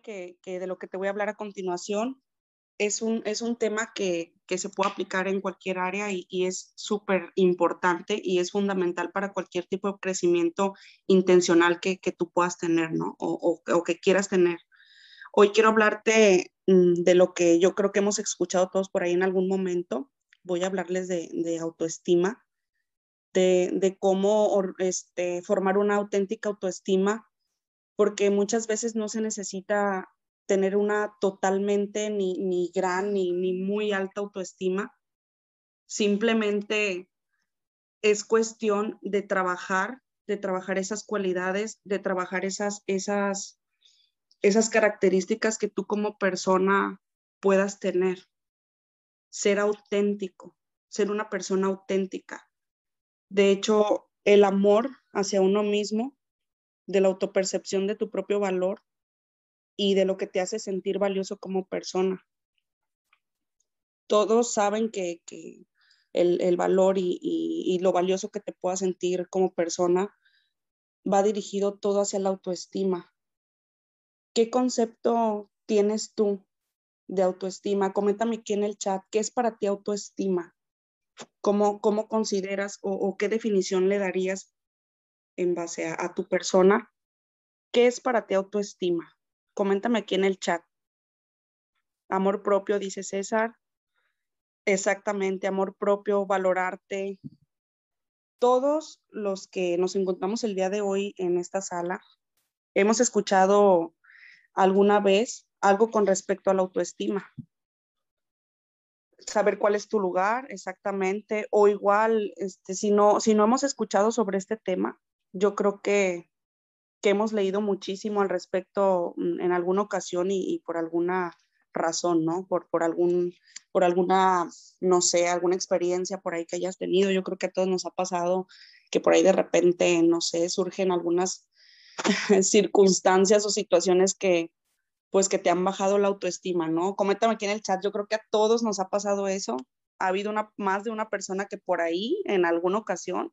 que, de lo que te voy a hablar a continuación es un, es un tema que, se puede aplicar en cualquier área y, es súper importante y es fundamental para cualquier tipo de crecimiento intencional que, tú puedas tener, ¿no? O, que quieras tener. Hoy quiero hablarte mm, de lo que yo creo que hemos escuchado todos por ahí en algún momento. Voy a hablarles de, autoestima, de, de cómo este, formar una auténtica autoestima porque muchas veces no se necesita tener una totalmente ni, ni gran ni, ni muy alta autoestima. Simplemente es cuestión de trabajar, de trabajar esas cualidades, de trabajar esas, esas, esas características que tú como persona puedas tener. Ser auténtico, ser una persona auténtica. De hecho, el amor hacia uno mismo de la autopercepción de tu propio valor y de lo que te hace sentir valioso como persona. Todos saben que, el, valor y, lo valioso que te pueda sentir como persona va dirigido todo hacia la autoestima. ¿Qué concepto tienes tú de autoestima? Coméntame aquí en el chat, ¿qué es para ti autoestima? ¿Cómo, cómo consideras o qué definición le darías en base a, tu persona. ¿Qué es para ti autoestima? Coméntame aquí en el chat. Amor propio, dice César. Exactamente, amor propio, valorarte. Todos los que nos encontramos el día de hoy en esta sala, hemos escuchado alguna vez algo con respecto a la autoestima. Saber cuál es tu lugar exactamente, o igual, este, si, no, si no hemos escuchado sobre este tema, yo creo que, hemos leído muchísimo al respecto mm, en alguna ocasión y, por alguna razón, ¿no? Por, por, algún, por alguna, no sé, alguna experiencia por ahí que hayas tenido. Yo creo que a todos nos ha pasado que por ahí de repente, no sé, surgen algunas circunstancias o situaciones que, pues, que te han bajado la autoestima, ¿no? Coméntame aquí en el chat, yo creo que a todos nos ha pasado eso. Ha habido una, más de una persona que por ahí, en alguna ocasión,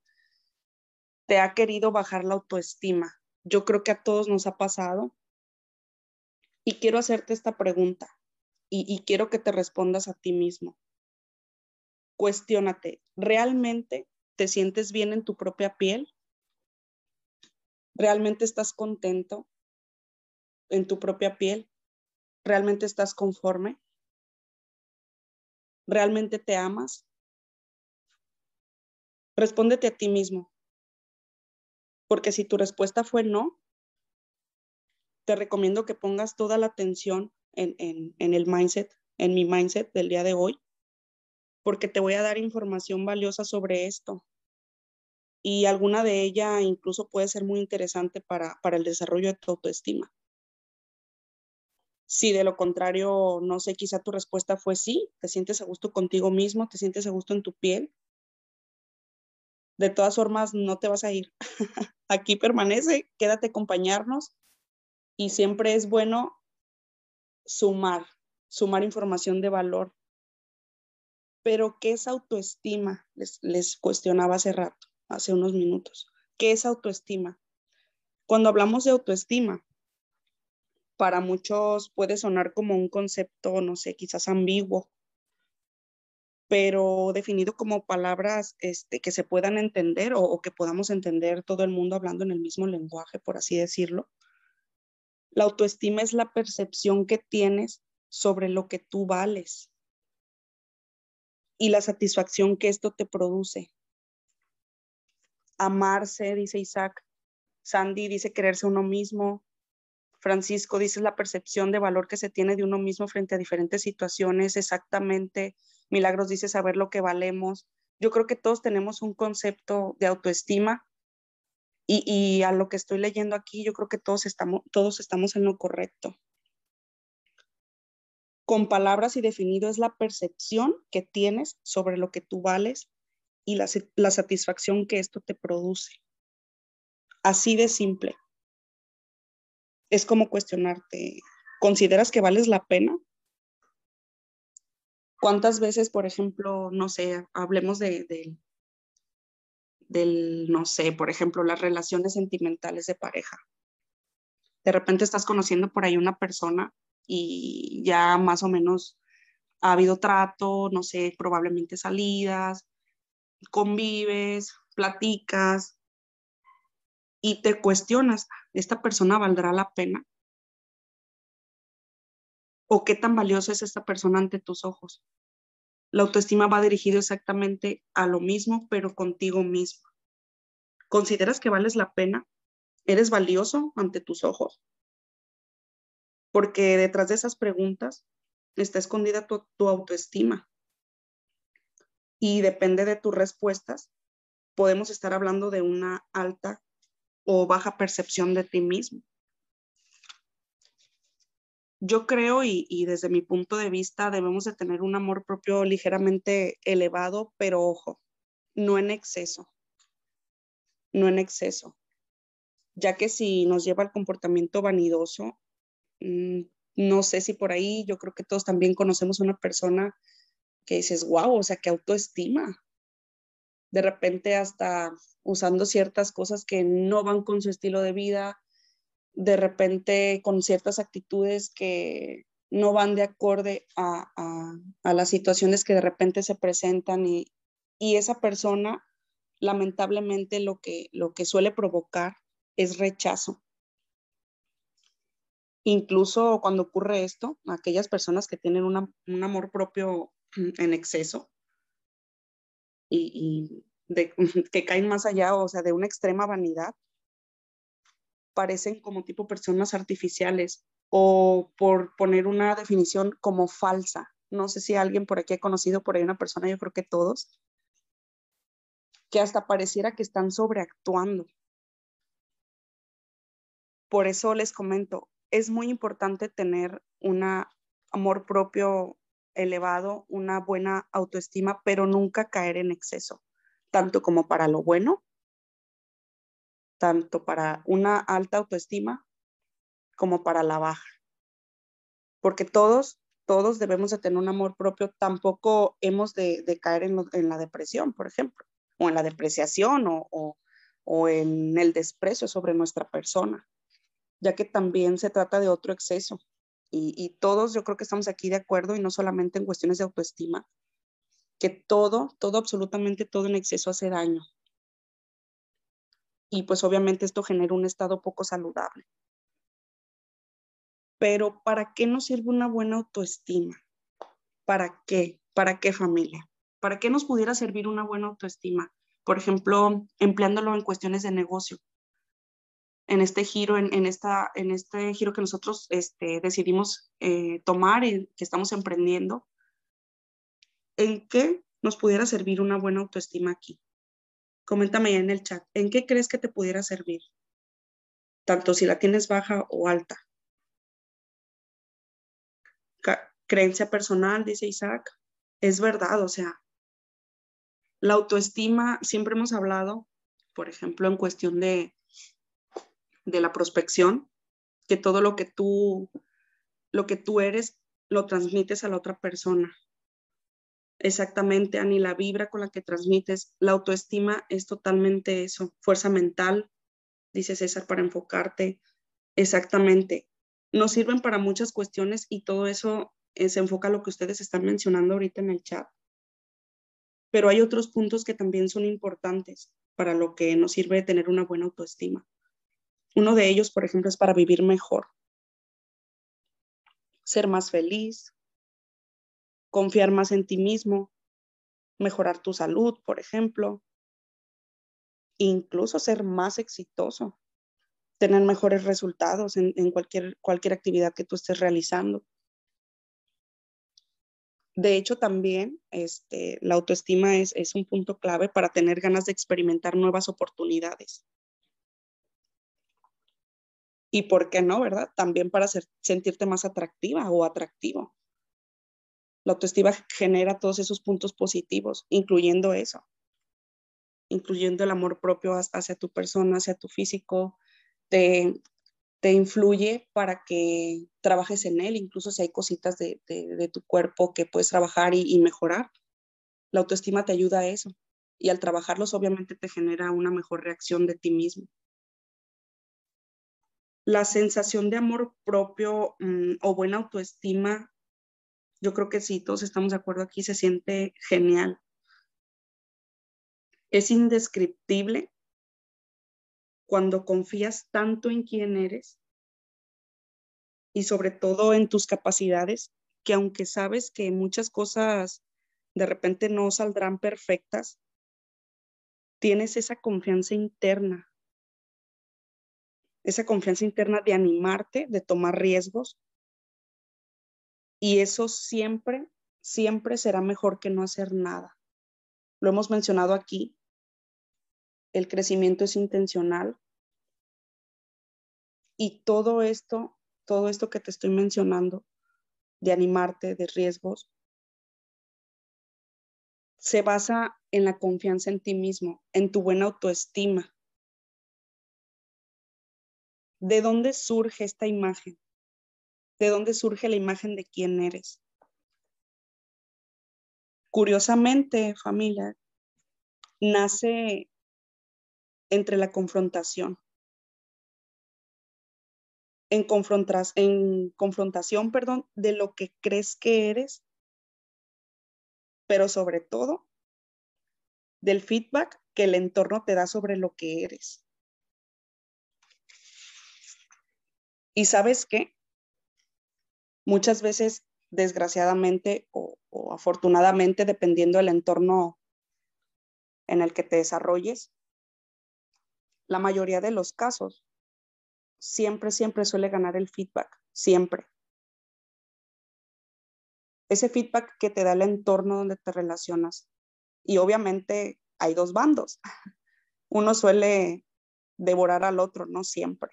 te ha querido bajar la autoestima. Yo creo que a todos nos ha pasado. Y quiero hacerte esta pregunta y, quiero que te respondas a ti mismo. Cuestiónate, ¿realmente te sientes bien en tu propia piel? ¿Realmente estás contento en tu propia piel? ¿Realmente estás conforme? ¿Realmente te amas? Respóndete a ti mismo. Porque si tu respuesta fue no, te recomiendo que pongas toda la atención en, el mindset, en mi mindset del día de hoy, porque te voy a dar información valiosa sobre esto. Y alguna de ella incluso puede ser muy interesante para, para el desarrollo de tu autoestima. Si de lo contrario, no sé, quizá tu respuesta fue sí, te sientes a gusto contigo mismo, te sientes a gusto en tu piel, de todas formas no te vas a ir. Aquí permanece, quédate acompañarnos y siempre es bueno sumar, sumar información de valor. Pero, ¿qué es autoestima? Les, cuestionaba hace rato, hace unos minutos. ¿Qué es autoestima? Cuando hablamos de autoestima, para muchos puede sonar como un concepto, no sé, quizás ambiguo, pero definido como palabras este, que se puedan entender o, que podamos entender todo el mundo hablando en el mismo lenguaje, por así decirlo. La autoestima es la percepción que tienes sobre lo que tú vales y la satisfacción que esto te produce. Amarse, dice Isaac. Sandy dice quererse uno mismo. Francisco dice la percepción de valor que se tiene de uno mismo frente a diferentes situaciones, exactamente Milagros dice saber lo que valemos. Yo creo que todos tenemos un concepto de autoestima y, a lo que estoy leyendo aquí, yo creo que todos estamos, todos estamos en lo correcto. Con palabras y definido es la percepción que tienes sobre lo que tú vales y la, la satisfacción que esto te produce. Así de simple. Es como cuestionarte, ¿consideras que vales la pena? ¿Cuántas veces, por ejemplo, no sé, hablemos de, del, no sé, por ejemplo, las relaciones sentimentales de pareja? De repente estás conociendo por ahí una persona y ya más o menos ha habido trato, no sé, probablemente salidas, convives, platicas y te cuestionas, ¿esta persona valdrá la pena? ¿O qué tan valiosa es esta persona ante tus ojos? La autoestima va dirigido exactamente a lo mismo, pero contigo mismo. ¿Consideras que vales la pena? ¿Eres valioso ante tus ojos? Porque detrás de esas preguntas está escondida tu, tu autoestima. Y depende de tus respuestas, podemos estar hablando de una alta o baja percepción de ti mismo. Yo creo y, desde mi punto de vista debemos de tener un amor propio ligeramente elevado, pero ojo, no en exceso, no en exceso, ya que si nos lleva al comportamiento vanidoso, mm, no sé si por ahí, yo creo que todos también conocemos una persona que dices, wow, o sea, que autoestima. De repente hasta usando ciertas cosas que no van con su estilo de vida, de repente con ciertas actitudes que no van de acorde a, las situaciones que de repente se presentan y, esa persona lamentablemente lo que, lo que suele provocar es rechazo. Incluso cuando ocurre esto, aquellas personas que tienen un amor propio en exceso y, que caen más allá, o sea, de una extrema vanidad, parecen como tipo personas artificiales o por poner una definición como falsa. No sé si alguien por aquí ha conocido por ahí una persona, yo creo que todos, que hasta pareciera que están sobreactuando. Por eso les comento, es muy importante tener un amor propio elevado, una buena autoestima, pero nunca caer en exceso, tanto como para lo bueno tanto para una alta autoestima como para la baja. Porque todos, todos debemos de tener un amor propio, tampoco hemos de, caer en, la depresión, por ejemplo, o en la depreciación o, en el desprecio sobre nuestra persona, ya que también se trata de otro exceso. Y todos yo creo que estamos aquí de acuerdo y no solamente en cuestiones de autoestima, que todo, todo, absolutamente todo en exceso hace daño, y pues obviamente esto genera un estado poco saludable. Pero ¿para qué nos sirve una buena autoestima? ¿Para qué? ¿Para qué familia? ¿Para qué nos pudiera servir una buena autoestima? Por ejemplo, empleándolo en cuestiones de negocio. En este giro, en, esta, en este giro que nosotros este, decidimos eh, tomar y que estamos emprendiendo, ¿en qué nos pudiera servir una buena autoestima aquí? Coméntame en el chat, ¿en qué crees que te pudiera servir? Tanto si la tienes baja o alta. creencia personal, dice Isaac, es verdad, o sea, la autoestima, siempre hemos hablado, por ejemplo, en cuestión de, de la prospección, que todo lo que tú, lo que tú eres, lo transmites a la otra persona. Exactamente, Ani, la vibra con la que transmites, la autoestima es totalmente eso, fuerza mental, dice César, para enfocarte. Exactamente. Nos sirven para muchas cuestiones y todo eso eh, se enfoca a lo que ustedes están mencionando ahorita en el chat. Pero hay otros puntos que también son importantes para lo que nos sirve tener una buena autoestima. Uno de ellos, por ejemplo, es para vivir mejor, ser más feliz, confiar más en ti mismo, mejorar tu salud, por ejemplo, incluso ser más exitoso, tener mejores resultados en, cualquier, cualquier actividad que tú estés realizando. De hecho, también este, la autoestima es, es un punto clave para tener ganas de experimentar nuevas oportunidades. Y por qué no, ¿verdad? También para sentirte más atractiva o atractivo. La autoestima genera todos esos puntos positivos, incluyendo eso, incluyendo el amor propio hacia tu persona, hacia tu físico, te, te influye para que trabajes en él, incluso si hay cositas de, tu cuerpo que puedes trabajar y, y, mejorar. La autoestima te ayuda a eso. Y al trabajarlos, obviamente, te genera una mejor reacción de ti mismo. la sensación de amor propio mm, o buena autoestima, yo creo que sí, todos estamos de acuerdo aquí, se siente genial. Es indescriptible cuando confías tanto en quién eres y sobre todo en tus capacidades, que aunque sabes que muchas cosas de repente no saldrán perfectas, tienes esa confianza interna esa confianza interna de animarte, de tomar riesgos. Y eso siempre, siempre será mejor que no hacer nada. Lo hemos mencionado aquí. El crecimiento es intencional. Y todo esto, todo esto que te estoy mencionando, de animarte, de riesgos, se basa en la confianza en ti mismo, en tu buena autoestima, ¿De dónde surge esta imagen? ¿De dónde surge la imagen de quién eres? Curiosamente, familia, nace entre la confrontación. En, en confrontación, perdón, de lo que crees que eres, pero sobre todo del feedback que el entorno te da sobre lo que eres. Y sabes qué? Muchas veces, desgraciadamente o, afortunadamente, dependiendo del entorno en el que te desarrolles, la mayoría de los casos, siempre, siempre suele ganar el feedback, siempre. Ese feedback que te da el entorno donde te relacionas. Y obviamente hay dos bandos. Uno suele devorar al otro, no siempre.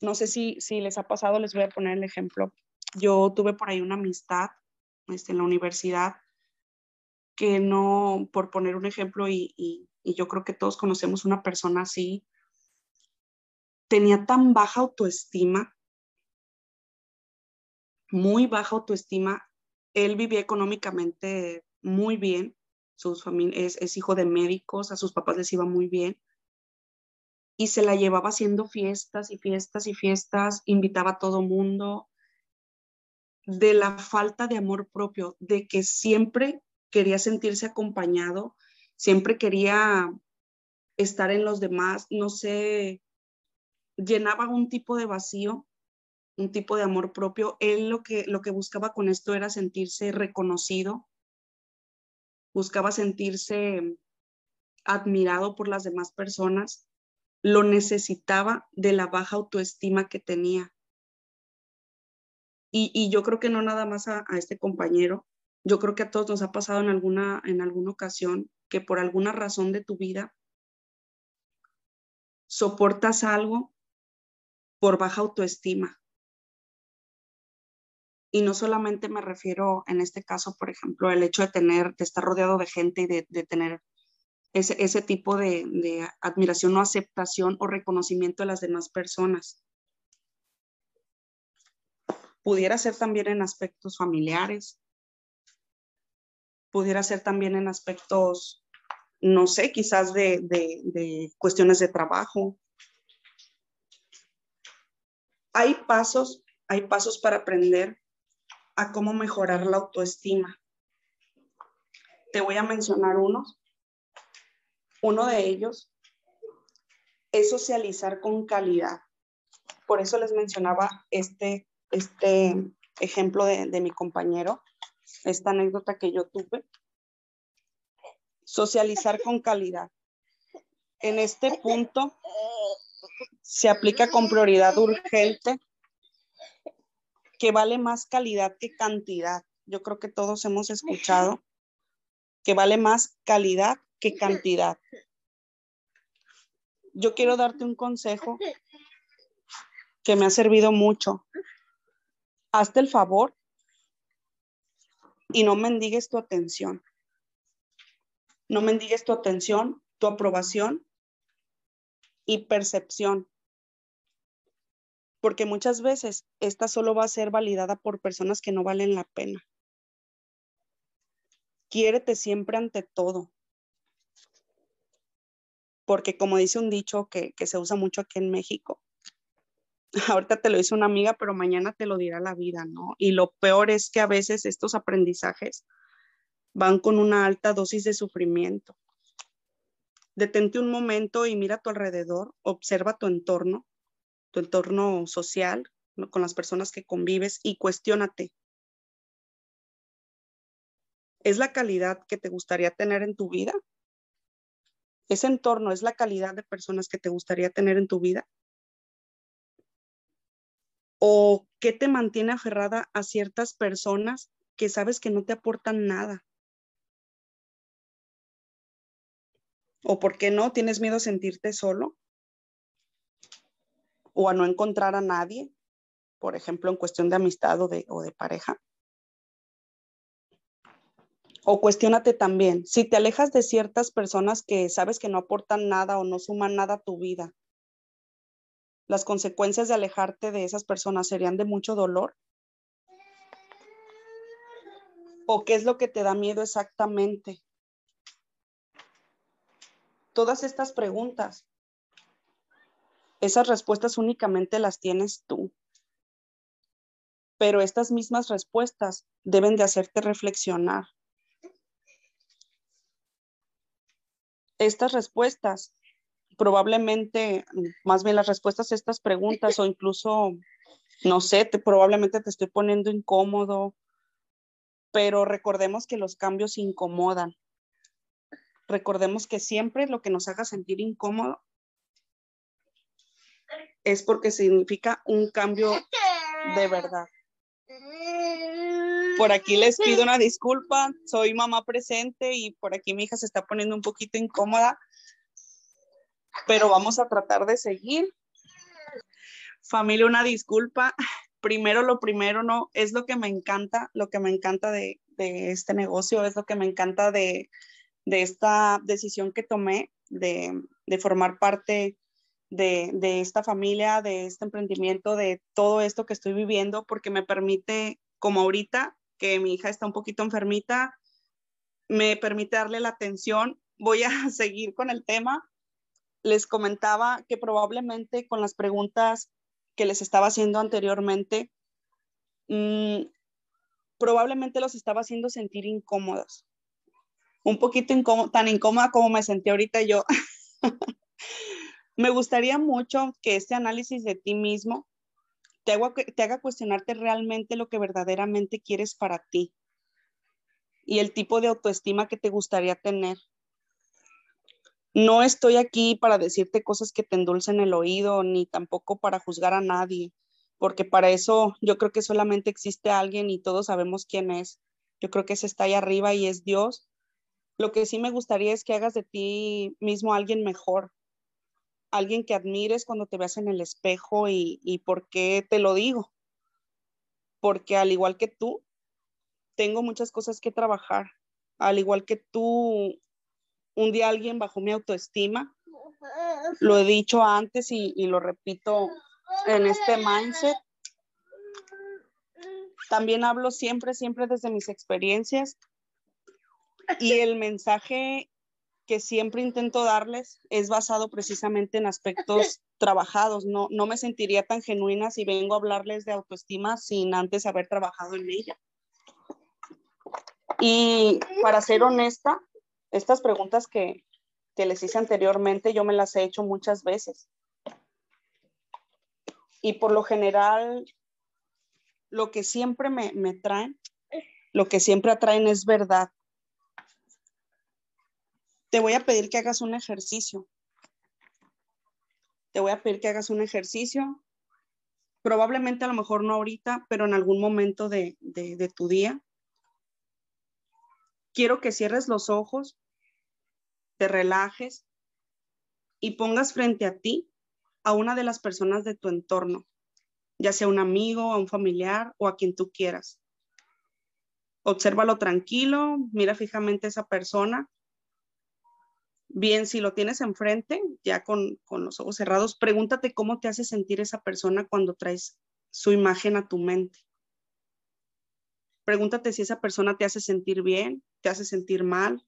No sé si, si les ha pasado, les voy a poner el ejemplo. Yo tuve por ahí una amistad este, en la universidad que no, por poner un ejemplo, y, y, yo creo que todos conocemos una persona así, tenía tan baja autoestima, muy baja autoestima. Él vivía económicamente muy bien, sus es, es, hijo de médicos, a sus papás les iba muy bien, y se la llevaba haciendo fiestas y fiestas y fiestas, invitaba a todo mundo, de la falta de amor propio, de que siempre quería sentirse acompañado, siempre quería estar en los demás, no sé, llenaba un tipo de vacío, un tipo de amor propio. Él lo que, lo que buscaba con esto era sentirse reconocido, buscaba sentirse admirado por las demás personas lo necesitaba de la baja autoestima que tenía. Y, yo creo que no nada más a, este compañero, yo creo que a todos nos ha pasado en alguna, en alguna ocasión que por alguna razón de tu vida soportas algo por baja autoestima. Y no solamente me refiero en este caso, por ejemplo, el hecho de tener, de estar rodeado de gente y de, de tener ese, tipo de, admiración o aceptación o reconocimiento de las demás personas. Pudiera ser también en aspectos familiares, pudiera ser también en aspectos, no sé, quizás de, de cuestiones de trabajo. Hay pasos, hay pasos para aprender a cómo mejorar la autoestima. Te voy a mencionar unos uno de ellos es socializar con calidad. Por eso les mencionaba este, este ejemplo de, de mi compañero, esta anécdota que yo tuve. Socializar con calidad. En este punto se aplica con prioridad urgente que vale más calidad que cantidad. Yo creo que todos hemos escuchado que vale más calidad que cantidad. Yo quiero darte un consejo que me ha servido mucho. Hazte el favor y no mendigues tu atención. No mendigues tu atención, tu aprobación y percepción. Porque muchas veces esta solo va a ser validada por personas que no valen la pena. Quiérete siempre ante todo. Porque como dice un dicho que, que se usa mucho aquí en México, ahorita te lo dice una amiga, pero mañana te lo dirá la vida, ¿no? Y lo peor es que a veces estos aprendizajes van con una alta dosis de sufrimiento. Detente un momento y mira a tu alrededor, observa tu entorno, tu entorno social, con las personas que convives y cuestiónate. ¿Es la calidad que te gustaría tener en tu vida? ¿Ese entorno es la calidad de personas que te gustaría tener en tu vida? ¿O qué te mantiene aferrada a ciertas personas que sabes que no te aportan nada? ¿O por qué no? ¿Tienes miedo a sentirte solo? ¿O a no encontrar a nadie? Por ejemplo, en cuestión de amistad o de, o de pareja. O cuestiónate también, si te alejas de ciertas personas que sabes que no aportan nada o no suman nada a tu vida, las consecuencias de alejarte de esas personas serían de mucho dolor? ¿O qué es lo que te da miedo exactamente? Todas estas preguntas, esas respuestas únicamente las tienes tú. Pero estas mismas respuestas deben de hacerte reflexionar. Estas respuestas probablemente, más bien las respuestas a estas preguntas o incluso, no sé, te, probablemente te estoy poniendo incómodo, pero recordemos que los cambios incomodan. Recordemos que siempre lo que nos haga sentir incómodo es porque significa un cambio de verdad. Por aquí les pido una disculpa, soy mamá presente y por aquí mi hija se está poniendo un poquito incómoda, pero vamos a tratar de seguir. Familia, una disculpa. Primero, lo primero, no, es lo que me encanta, lo que me encanta de, este negocio, es lo que me encanta de, esta decisión que tomé de, formar parte de, de, esta familia, de este emprendimiento, de todo esto que estoy viviendo, porque me permite, como ahorita, que mi hija está un poquito enfermita, me permite darle la atención. Voy a seguir con el tema, les comentaba que probablemente con las preguntas que les estaba haciendo anteriormente, mm, probablemente los estaba haciendo sentir incómodos. Un poquito tan incómoda como me sentí ahorita yo. me gustaría mucho que este análisis de ti mismo te haga cuestionarte realmente lo que verdaderamente quieres para ti y el tipo de autoestima que te gustaría tener no estoy aquí para decirte cosas que te endulcen el oído, ni tampoco para juzgar a nadie, porque para eso yo creo que solamente existe alguien y todos sabemos quién es. Yo creo que ese está ahí arriba y es Dios. Lo que sí me gustaría es que hagas de ti mismo alguien mejor, alguien que admires cuando te veas en el espejo y, y por qué te lo digo. Porque al igual que tú, tengo muchas cosas que trabajar. Al igual que tú, un día alguien bajó mi autoestima. Lo he dicho antes y, lo repito en este mindset. También hablo siempre, siempre desde mis experiencias. Y el mensaje que siempre intento darles es basado precisamente en aspectos trabajados. No, no me sentiría tan genuina si vengo a hablarles de autoestima sin antes haber trabajado en ella. Y para ser honesta, estas preguntas que, les hice anteriormente, yo me las he hecho muchas veces. Y por lo general, lo que siempre me, me traen, lo que siempre atraen es verdad. Te voy a pedir que hagas un ejercicio. Te voy a pedir que hagas un ejercicio. Probablemente a lo mejor no ahorita, pero en algún momento de, de tu día. Quiero que cierres los ojos te relajes y pongas frente a ti a una de las personas de tu entorno, ya sea un amigo, a un familiar o a quien tú quieras. Obsérvalo tranquilo, mira fijamente a esa persona. Bien, si lo tienes enfrente, ya con, con los ojos cerrados, pregúntate cómo te hace sentir esa persona cuando traes su imagen a tu mente. Pregúntate si esa persona te hace sentir bien, te hace sentir mal,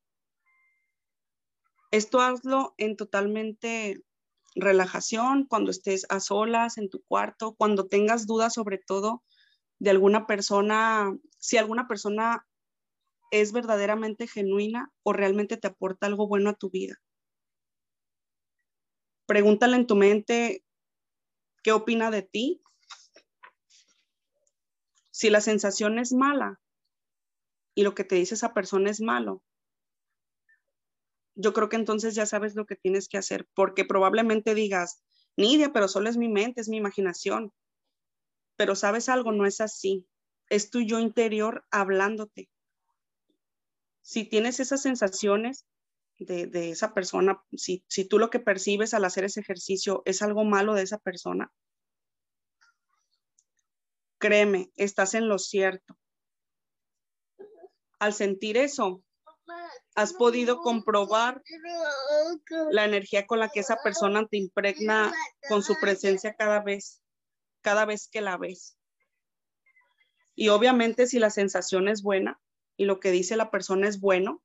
Esto hazlo en totalmente relajación, cuando estés a solas en tu cuarto, cuando tengas dudas sobre todo de alguna persona, si alguna persona es verdaderamente genuina o realmente te aporta algo bueno a tu vida. Pregúntale en tu mente qué opina de ti. Si la sensación es mala y lo que te dice esa persona es malo, yo creo que entonces ya sabes lo que tienes que hacer, porque probablemente digas, Nidia, pero solo es mi mente, es mi imaginación. Pero sabes algo, no es así. Es tu yo interior hablándote. Si tienes esas sensaciones de, esa persona, si, si tú lo que percibes al hacer ese ejercicio es algo malo de esa persona, créeme, estás en lo cierto. Al sentir eso, has podido comprobar la energía con la que esa persona te impregna con su presencia cada vez, cada vez que la ves. Y obviamente si la sensación es buena y lo que dice la persona es bueno,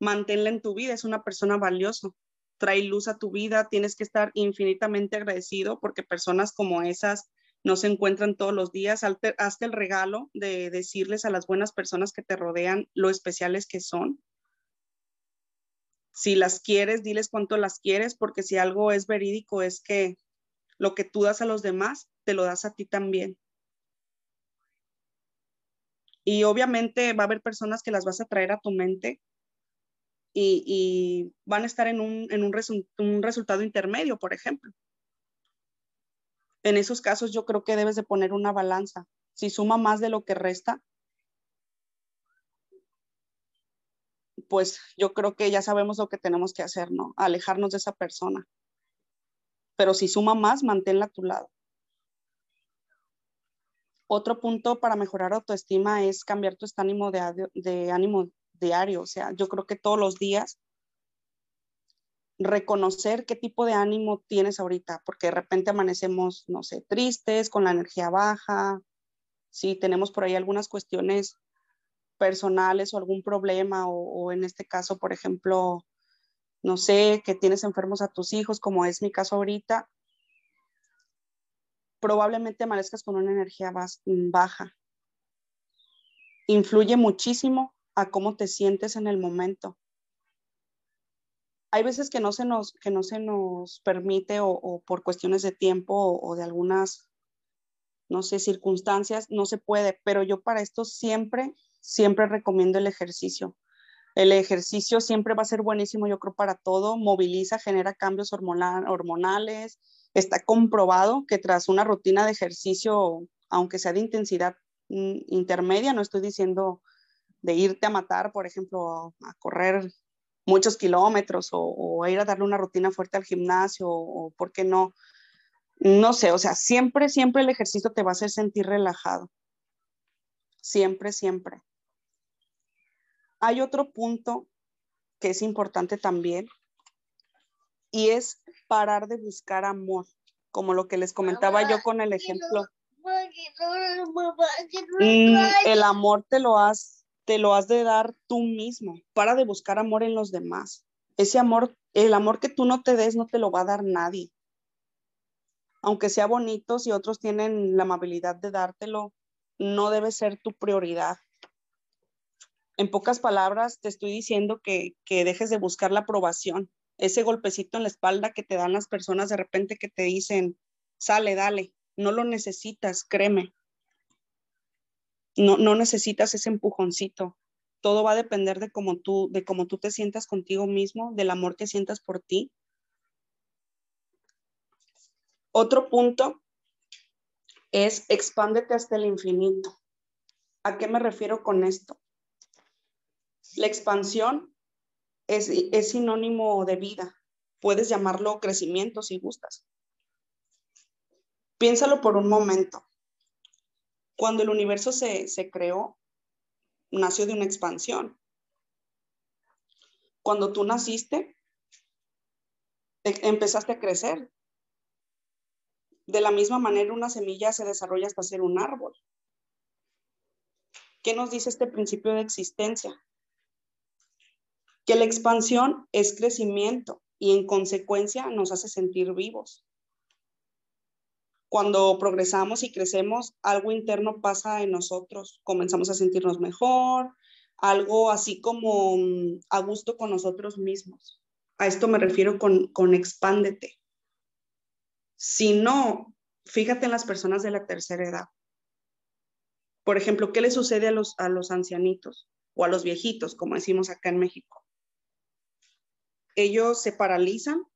manténla en tu vida, es una persona valiosa, trae luz a tu vida, tienes que estar infinitamente agradecido porque personas como esas no se encuentran todos los días. Hazte el regalo de decirles a las buenas personas que te rodean lo especiales que son. Si las quieres, diles cuánto las quieres, porque si algo es verídico es que lo que tú das a los demás, te lo das a ti también. Y obviamente va a haber personas que las vas a traer a tu mente y, van a estar en un, en un resultado intermedio, por ejemplo en esos casos yo creo que debes de poner una balanza. Si suma más de lo que resta, pues yo creo que ya sabemos lo que tenemos que hacer, ¿no? Alejarnos de esa persona. Pero si suma más, manténla a tu lado. Otro punto para mejorar autoestima es cambiar tu ánimo de, de ánimo diario. O sea, yo creo que todos los días reconocer qué tipo de ánimo tienes ahorita, porque de repente amanecemos, no sé, tristes, con la energía baja, si tenemos por ahí algunas cuestiones personales o algún problema, o, en este caso, por ejemplo, no sé, que tienes enfermos a tus hijos, como es mi caso ahorita, probablemente amanezcas con una energía baja. Influye muchísimo a cómo te sientes en el momento hay veces que no se nos, que no se nos permite o, por cuestiones de tiempo o, de algunas, no sé, circunstancias, no se puede, pero yo para esto siempre, siempre recomiendo el ejercicio. El ejercicio siempre va a ser buenísimo, yo creo, para todo, moviliza, genera cambios hormonales, está comprobado que tras una rutina de ejercicio, aunque sea de intensidad mm, intermedia, no estoy diciendo de irte a matar, por ejemplo, a correr muchos kilómetros o, ir a darle una rutina fuerte al gimnasio o, por qué no, no sé, o sea, siempre, siempre el ejercicio te va a hacer sentir relajado. Siempre, siempre. Hay otro punto que es importante también y es parar de buscar amor, como lo que les comentaba yo con el ejemplo. Mm, el amor te lo has te lo has de dar tú mismo. Para de buscar amor en los demás. Ese amor, el amor que tú no te des, no te lo va a dar nadie. Aunque sea bonito, si otros tienen la amabilidad de dártelo, no debe ser tu prioridad. En pocas palabras, te estoy diciendo que, que dejes de buscar la aprobación. Ese golpecito en la espalda que te dan las personas de repente que te dicen, sale, dale, no lo necesitas, créeme no, necesitas ese empujoncito. Todo va a depender de cómo tú, de cómo tú te sientas contigo mismo, del amor que sientas por ti. Otro punto es expándete hasta el infinito. ¿A qué me refiero con esto? La expansión es, es sinónimo de vida. Puedes llamarlo crecimiento si gustas. Piénsalo por un momento. Cuando el universo se, creó, nació de una expansión. Cuando tú naciste, empezaste a crecer. De la misma manera, una semilla se desarrolla hasta ser un árbol. ¿Qué nos dice este principio de existencia? Que la expansión es crecimiento y en consecuencia nos hace sentir vivos. Cuando progresamos y crecemos, algo interno pasa en nosotros, comenzamos a sentirnos mejor, algo así como mm, a gusto con nosotros mismos. A esto me refiero con, con expándete. Si no, fíjate en las personas de la tercera edad. Por ejemplo, ¿qué le sucede a los, a los ancianitos o a los viejitos, como decimos acá en México? Ellos se paralizan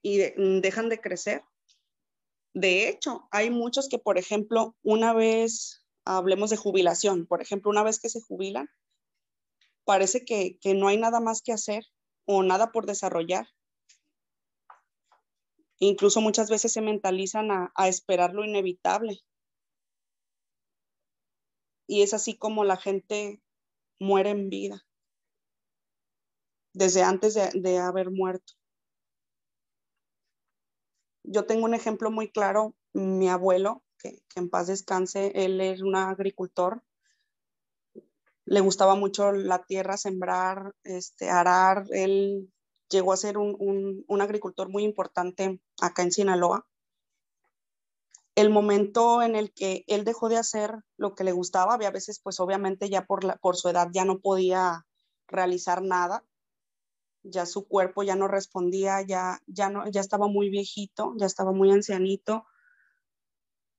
y mm, dejan de crecer. De hecho, hay muchos que, por ejemplo, una vez, hablemos de jubilación, por ejemplo, una vez que se jubilan, parece que, que no hay nada más que hacer o nada por desarrollar. Incluso muchas veces se mentalizan a, esperar lo inevitable. Y es así como la gente muere en vida, desde antes de, haber muerto. Yo tengo un ejemplo muy claro, mi abuelo, que, en paz descanse, él es un agricultor le gustaba mucho la tierra, sembrar, este, arar. Él llegó a ser un, agricultor muy importante acá en Sinaloa. El momento en el que él dejó de hacer lo que le gustaba, había veces, pues obviamente ya por su edad ya no podía realizar nada, ya su cuerpo ya no respondía, ya, ya, no, ya estaba muy viejito, ya estaba muy ancianito,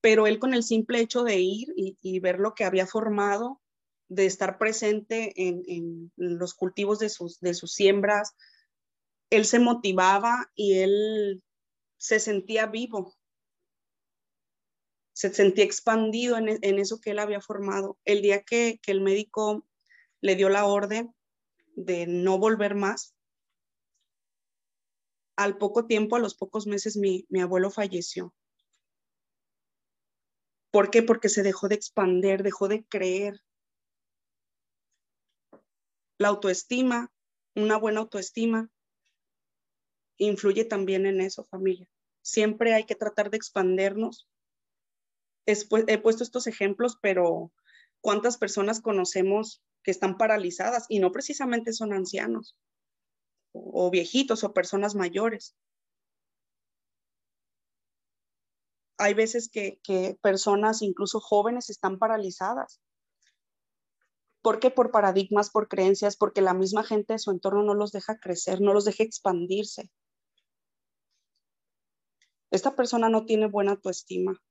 pero él con el simple hecho de ir y, ver lo que había formado, de estar presente en, los cultivos de sus, de sus siembras, él se motivaba y él se sentía vivo, se sentía expandido en, eso que él había formado. El día que, el médico le dio la orden de no volver más, al poco tiempo, a los pocos meses, mi, abuelo falleció. ¿Por qué? Porque se dejó de expander, dejó de creer, la autoestima, una buena autoestima, influye también en eso, familia. Siempre hay que tratar de expandernos. he puesto estos ejemplos, pero ¿cuántas personas conocemos que están paralizadas y no precisamente son ancianos o, viejitos o personas mayores? Hay veces que personas, incluso jóvenes, están paralizadas ¿Por qué? Por paradigmas, por creencias, porque la misma gente de su entorno no los deja crecer, no los deja expandirse. Esta persona no tiene buena autoestima.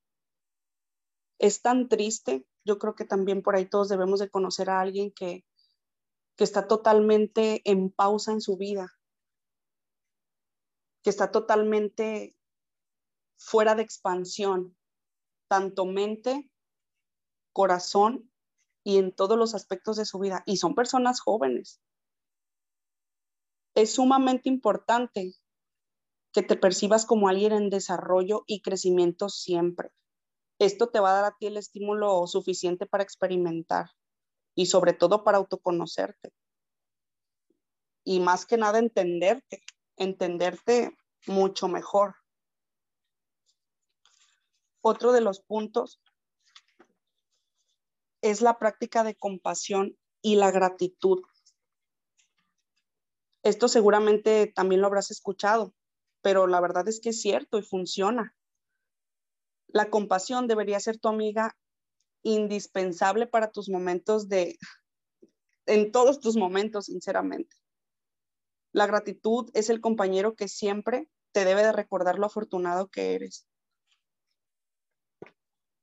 Es tan triste. Yo creo que también por ahí todos debemos de conocer a alguien que, que está totalmente en pausa en su vida, que está totalmente fuera de expansión, tanto mente, corazón y en todos los aspectos de su vida. Y son personas jóvenes. Es sumamente importante que te percibas como alguien en desarrollo y crecimiento siempre. Esto te va a dar a ti el estímulo suficiente para experimentar y sobre todo para autoconocerte. Y más que nada entenderte, entenderte mucho mejor. Otro de los puntos es la práctica de compasión y la gratitud. Esto seguramente también lo habrás escuchado, pero la verdad es que es cierto y funciona. La compasión debería ser tu amiga indispensable para tus momentos de, en todos tus momentos, sinceramente. La gratitud es el compañero que siempre te debe de recordar lo afortunado que eres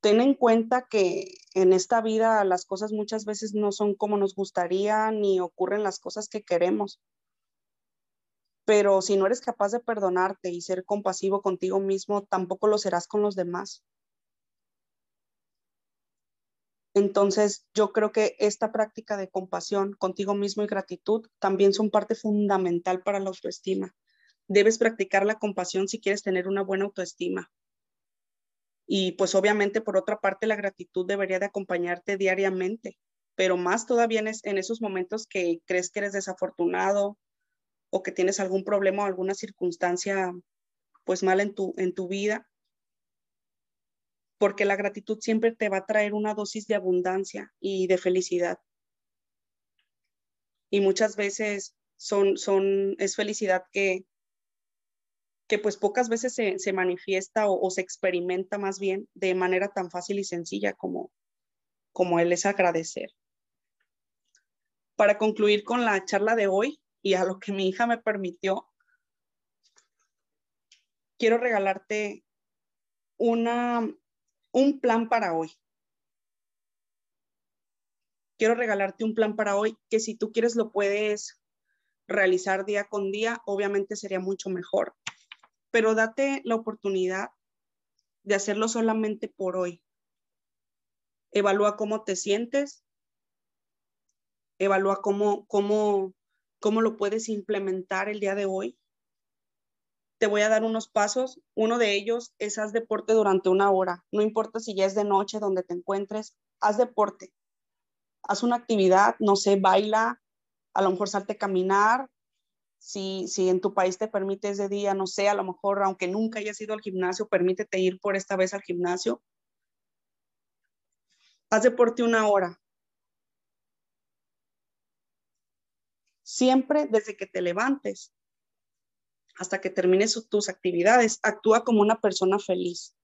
ten en cuenta que en esta vida las cosas muchas veces no son como nos gustaría ni ocurren las cosas que queremos. Pero si no eres capaz de perdonarte y ser compasivo contigo mismo, tampoco lo serás con los demás. Entonces, yo creo que esta práctica de compasión contigo mismo y gratitud también son parte fundamental para la autoestima. Debes practicar la compasión si quieres tener una buena autoestima. Y pues obviamente por otra parte la gratitud debería de acompañarte diariamente, pero más todavía en, esos momentos que crees que eres desafortunado o que tienes algún problema o alguna circunstancia pues mal en tu, en tu vida, porque la gratitud siempre te va a traer una dosis de abundancia y de felicidad. Y muchas veces son, son, es felicidad que, que pues pocas veces se, manifiesta o, se experimenta más bien de manera tan fácil y sencilla como, como él es agradecer. Para concluir con la charla de hoy y a lo que mi hija me permitió, quiero regalarte una, un plan para hoy. Quiero regalarte un plan para hoy que si tú quieres lo puedes realizar día con día, obviamente sería mucho mejor pero date la oportunidad de hacerlo solamente por hoy. Evalúa cómo te sientes, evalúa cómo, cómo, cómo lo puedes implementar el día de hoy. Te voy a dar unos pasos. Uno de ellos es haz deporte durante una hora. No importa si ya es de noche donde te encuentres, haz deporte. Haz una actividad, no sé, baila, a lo mejor salte a caminar, si, si en tu país te permites de día, no sé, a lo mejor, aunque nunca hayas ido al gimnasio, permítete ir por esta vez al gimnasio. Haz deporte una hora. Siempre desde que te levantes hasta que termines tus actividades, actúa como una persona feliz.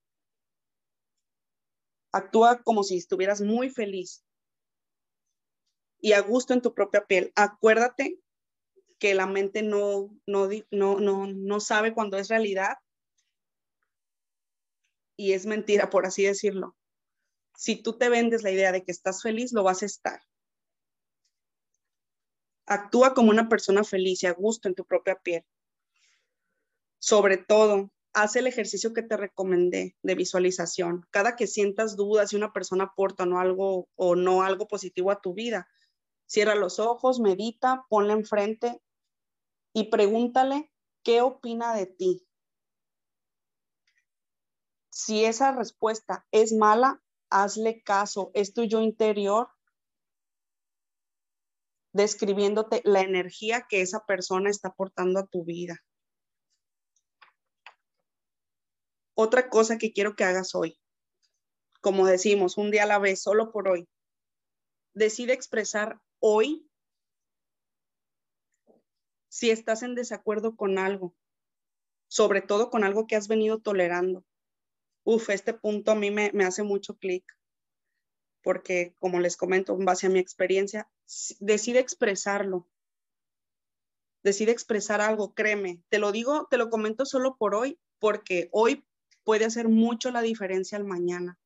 Actúa como si estuvieras muy feliz y a gusto en tu propia piel. Acuérdate que la mente no, no, no, no, no sabe cuando es realidad y es mentira, por así decirlo. Si tú te vendes la idea de que estás feliz, lo vas a estar. Actúa como una persona feliz y a gusto en tu propia piel. Sobre todo, haz el ejercicio que te recomendé de visualización. Cada que sientas dudas si una persona aporta no algo o no algo positivo a tu vida, cierra los ojos, medita, ponle enfrente y pregúntale qué opina de ti. Si esa respuesta es mala, hazle caso. Es tu yo interior describiéndote la energía que esa persona está aportando a tu vida. Otra cosa que quiero que hagas hoy, como decimos, un día a la vez, solo por hoy, decide expresar hoy si estás en desacuerdo con algo, sobre todo con algo que has venido tolerando. Uf, este punto a mí me, hace mucho clic, porque como les comento, en base a mi experiencia, decide expresarlo. Decide expresar algo, créeme. Te lo digo, te lo comento solo por hoy, porque hoy puede hacer mucho la diferencia al mañana.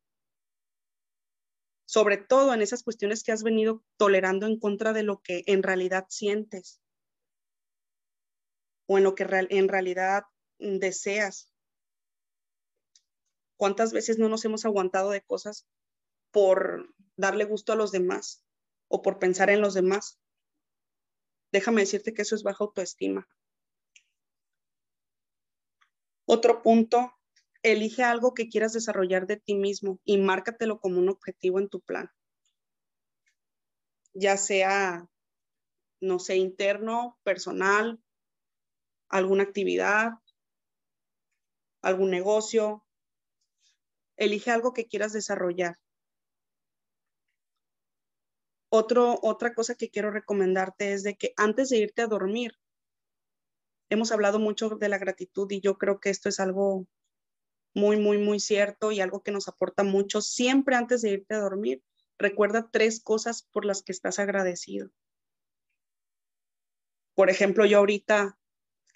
Sobre todo en esas cuestiones que has venido tolerando en contra de lo que en realidad sientes o en lo que en realidad deseas. ¿Cuántas veces no nos hemos aguantado de cosas por darle gusto a los demás o por pensar en los demás? Déjame decirte que eso es baja autoestima. Otro punto, elige algo que quieras desarrollar de ti mismo y márcatelo como un objetivo en tu plan. Ya sea, no sé, interno, personal, alguna actividad, algún negocio. Elige algo que quieras desarrollar. Otra cosa que quiero recomendarte es de que antes de irte a dormir, hemos hablado mucho de la gratitud y yo creo que esto es algo muy, muy, muy cierto y algo que nos aporta mucho. Siempre antes de irte a dormir, recuerda tres cosas por las que estás agradecido. Por ejemplo, yo ahorita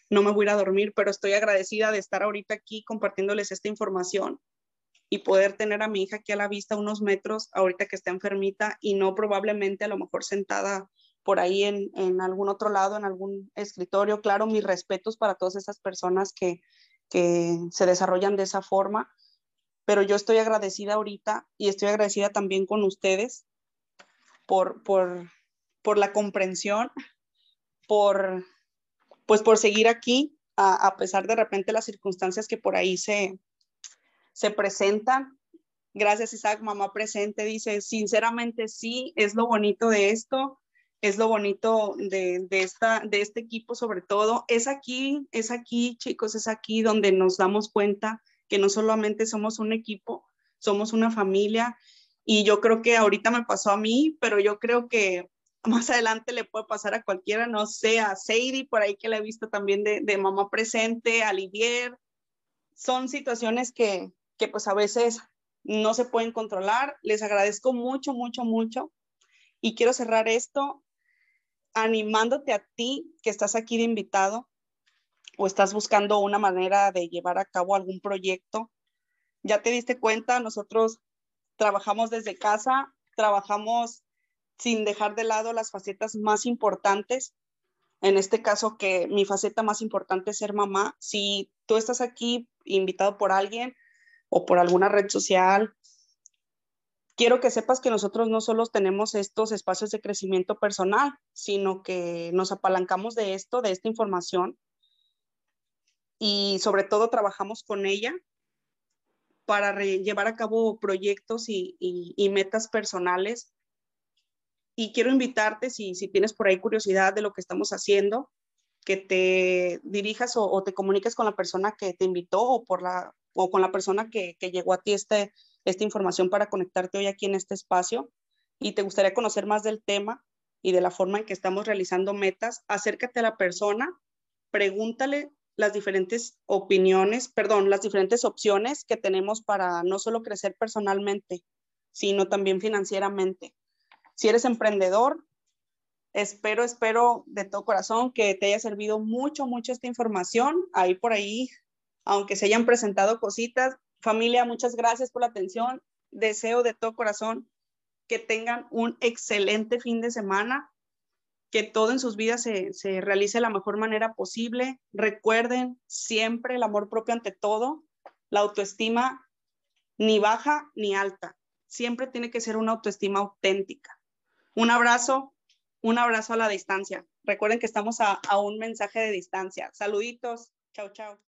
no me voy a ir a dormir, pero estoy agradecida de estar ahorita aquí compartiéndoles esta información y poder tener a mi hija aquí a la vista unos metros ahorita que está enfermita y no probablemente a lo mejor sentada por ahí en, en algún otro lado, en algún escritorio. Claro, mis respetos para todas esas personas que, que se desarrollan de esa forma, pero yo estoy agradecida ahorita y estoy agradecida también con ustedes por, por, por la comprensión, por pues por seguir aquí, a, pesar de repente las circunstancias que por ahí se, se presentan. Gracias, Isaac, mamá presente, dice, sinceramente sí, es lo bonito de esto, es lo bonito de, de, esta, de este equipo sobre todo. Es aquí, es aquí, chicos, es aquí donde nos damos cuenta que no solamente somos un equipo, somos una familia. Y yo creo que ahorita me pasó a mí, pero yo creo que más adelante le puede pasar a cualquiera, no sé, a Sadie, por ahí que la he visto también de, de mamá presente, a Livier. Son situaciones que, que pues a veces no se pueden controlar. Les agradezco mucho, mucho, mucho. Y quiero cerrar esto animándote a ti que estás aquí de invitado o estás buscando una manera de llevar a cabo algún proyecto. Ya te diste cuenta, nosotros trabajamos desde casa, trabajamos sin dejar de lado las facetas más importantes. En este caso, que mi faceta más importante es ser mamá. Si tú estás aquí invitado por alguien o por alguna red social, quiero que sepas que nosotros no solo tenemos estos espacios de crecimiento personal, sino que nos apalancamos de esto, de esta información y sobre todo trabajamos con ella para llevar a cabo proyectos y, metas personales. Y quiero invitarte, si, tienes por ahí curiosidad de lo que estamos haciendo, que te dirijas o, te comuniques con la persona que te invitó o con la persona que, que llegó a ti este, esta información para conectarte hoy aquí en este espacio y te gustaría conocer más del tema y de la forma en que estamos realizando metas, acércate a la persona, pregúntale las diferentes opiniones, perdón, las diferentes opciones que tenemos para no solo crecer personalmente, sino también financieramente. Si eres emprendedor, espero, espero de todo corazón que te haya servido mucho, mucho esta información. Ahí por ahí, aunque se hayan presentado cositas, familia, muchas gracias por la atención. Deseo de todo corazón que tengan un excelente fin de semana, que todo en sus vidas se, se realice de la mejor manera posible. Recuerden siempre el amor propio ante todo, la autoestima ni baja ni alta. Siempre tiene que ser una autoestima auténtica. Un abrazo, un abrazo a la distancia. Recuerden que estamos a, a un mensaje de distancia. Saluditos. Chao, chao.